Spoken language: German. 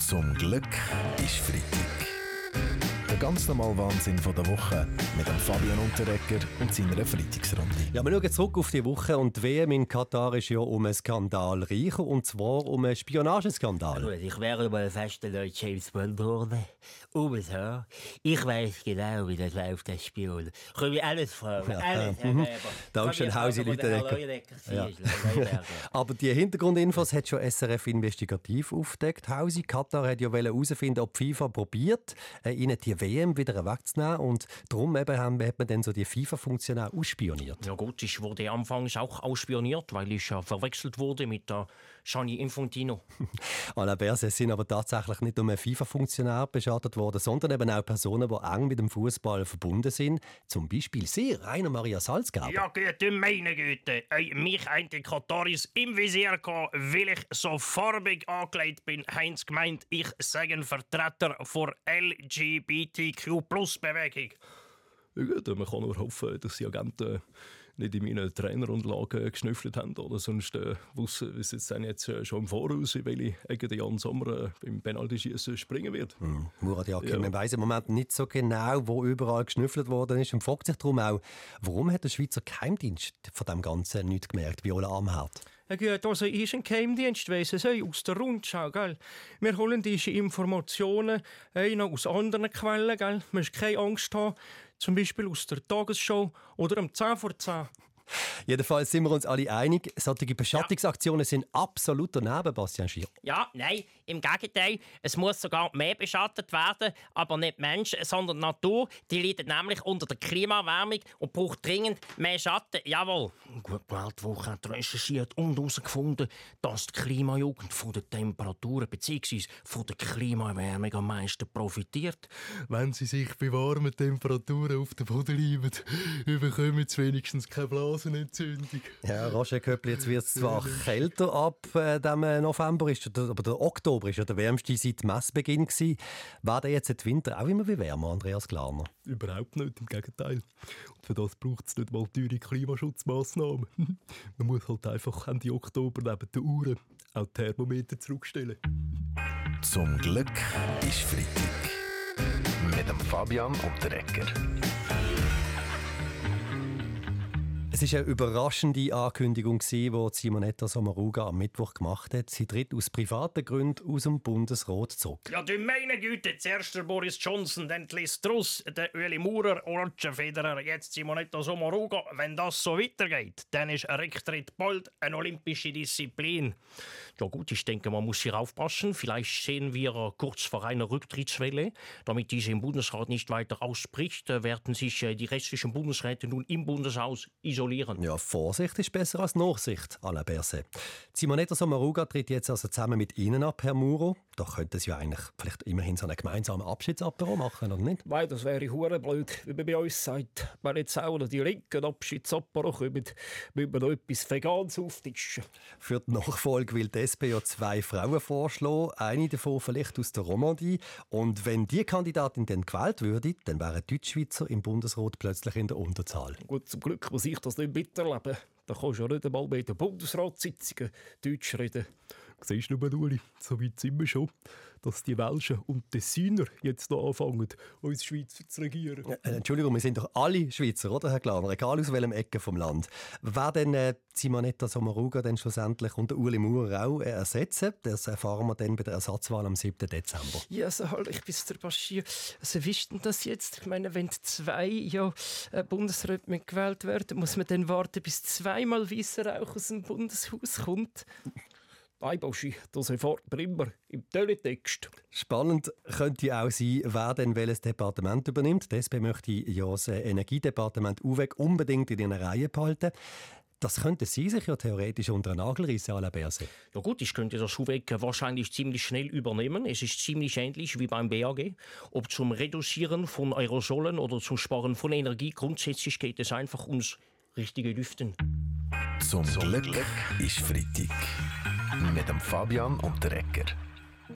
Zum Glück ist Freitag. Der ganz normale Wahnsinn von der Woche mit dem Fabian Unterrecker und seiner Freitagsrunde. Ja, wir schauen zurück auf die Woche und die WM in Katar ist ja um einen Skandal reich und zwar um einen Spionageskandal. Gut, ich wäre mal fast der neue James Bond geworden. Um so. Ich weiß genau, wie das läuft, das Spion. Kann ich alles fragen, alles, Herr mhm. Weber. Dankeschön, Hausi Lüdenegger. Ja. Aber die Hintergrundinfos hat schon SRF investigativ aufgedeckt. Hausi Katar hat ja herausfinden, ob FIFA probiert, äh, ihnen die WM wieder wegzunehmen und darum eben haben, hat man dann so die FIFA-Funktion ausspioniert. Ja gut, ich wurde anfangs auch ausspioniert, weil ich ja verwechselt wurde mit der Gianni Infantino. Alain Berset sind aber tatsächlich nicht nur FIFA-Funktionär beschattet worden, sondern eben auch Personen, die eng mit dem Fußball verbunden sind. Zum Beispiel Sie, Rainer Maria Salzgeber. Ja, Güte, meine Güte. Ey, mich ein die Kataris im Visier gehabt, weil ich so farbig angelegt bin, haben sie gemeint, ich sei ein Vertreter der LGBTQ-Plus-Bewegung. Ja, gut, man kann nur hoffen, dass die Agenten nicht in meinen Trainerunterlagen geschnüffelt haben. Oder sonst äh, wissen sie jetzt, dann jetzt äh, schon im Voraus, in welche Ecke der Jan Sommer äh, beim Penaltyschießen springen wird. Hm. Murat Yakin, Ja. man weiss im Moment nicht so genau, wo überall geschnüffelt worden ist und fragt sich darum auch, warum hat der Schweizer Geheimdienst von dem Ganzen nichts gemerkt, Viola Amherd? Ja gut, also ist ein Geheimdienst weiss es auch, aus der Rundschau, gell? Wir holen diese Informationen äh, noch aus anderen Quellen, gell? Man muss keine Angst haben, zum Beispiel aus der Tagesschau oder am 10 vor 10. Jedenfalls sind wir uns alle einig, solche Beschattungsaktionen sind absolut daneben, Bastian Schier. Ja, nein, im Gegenteil. Es muss sogar mehr beschattet werden, aber nicht Menschen, sondern die Natur. Die leidet nämlich unter der Klimaerwärmung und braucht dringend mehr Schatten. Jawohl. Gut, die Weltwoche hat recherchiert und herausgefunden, dass die Klimajugend von den Temperaturen bzw. von der Klimaerwärmung am meisten profitiert. Wenn sie sich bei warmen Temperaturen auf den Boden reiben, bekommen sie wenigstens keine Blasenentzündung. Ja, Roger Köppli, jetzt wird es zwar kälter ab äh, dem äh, November, ist, der- aber der Oktober ist ja der wärmste seit Messbeginn gewesen. War der jetzt der Winter auch immer wie wärmer, Andreas Klarner? Überhaupt nicht, im Gegenteil. Und für das braucht es nicht mal teure Klimaschutzmaßnahmen. Man muss halt einfach Ende Oktober neben den Uhren auch die Thermometer zurückstellen. Zum Glück ist Freitag. Mit dem Fabian Unterrecker. Es war eine überraschende Ankündigung, die Simonetta Sommaruga am Mittwoch gemacht hat. Sie tritt aus privaten Gründen aus dem Bundesrat zurück. Ja, du meine Güte, zuerst der Boris Johnson, dann die Liz Truss, der Ueli Maurer, Roger Federer, jetzt Simonetta Sommaruga. Wenn das so weitergeht, dann ist ein Rücktritt bald eine olympische Disziplin. Ja gut, ich denke, man muss hier aufpassen. Vielleicht sehen wir kurz vor einer Rücktrittswelle. Damit diese im Bundesrat nicht weiter ausspricht, äh, werden sich äh, die restlichen Bundesräte nun im Bundeshaus isolieren. Ja, Vorsicht ist besser als Nachsicht, Alain Berset. Simonetta Sommaruga tritt jetzt also zusammen mit Ihnen ab, Herr Muro. Da könnten Sie ja eigentlich vielleicht immerhin so einen gemeinsamen Abschiedsapero machen, oder nicht? Weil das wäre hure blöd, wie man bei uns sagt. Wenn jetzt auch noch die linken Abschiedsapero kommen, müssen wir noch etwas Veganes auftischen. Für die Nachfolge will die SP ja zwei Frauen vorschlagen, eine davon vielleicht aus der Romandie. Und wenn die Kandidatin dann gewählt würde, dann wären Deutschschweizer im Bundesrat plötzlich in der Unterzahl. Gut, zum Glück muss ich das nicht miterleben. Da kannst du ja nicht einmal bei den Bundesratssitzungen Deutsch reden. Siehst du, Uli, so weit sind wir schon, dass die Welschen und Tessiner jetzt noch anfangen, uns Schweizer zu regieren. Äh, Entschuldigung, wir sind doch alle Schweizer, oder, Herr Glaner? Egal aus welchem Ecke vom Land. Wer denn äh, Simonetta Sommaruga dann schlussendlich und Uli Maurer auch äh, ersetzen? Das erfahren wir dann bei der Ersatzwahl am 7. Dezember. Ja, also halt, ich bin der Bashir. Also, wie ist denn das jetzt? Ich meine, wenn zwei ja, äh, Bundesräte mitgewählt werden, muss man dann warten, bis zweimal weißer Rauch aus dem Bundeshaus kommt? Nein, Boschi, das erfahrt man immer im Teletext. Spannend könnte auch sein, wer denn welches Departement übernimmt. SP möchte ja das Energiedepartement UWEG unbedingt in ihren Reihen behalten. Das könnte sie sich ja theoretisch unter den Nagel reissen, Alain Berset. Ja gut, ich könnte das Schuhweg wahrscheinlich ziemlich schnell übernehmen. Es ist ziemlich ähnlich wie beim BAG. Ob zum Reduzieren von Aerosolen oder zum Sparen von Energie, grundsätzlich geht es einfach ums richtige Lüften. Zum, Glück ist Freitag. Mit dem Fabian Unterrecker.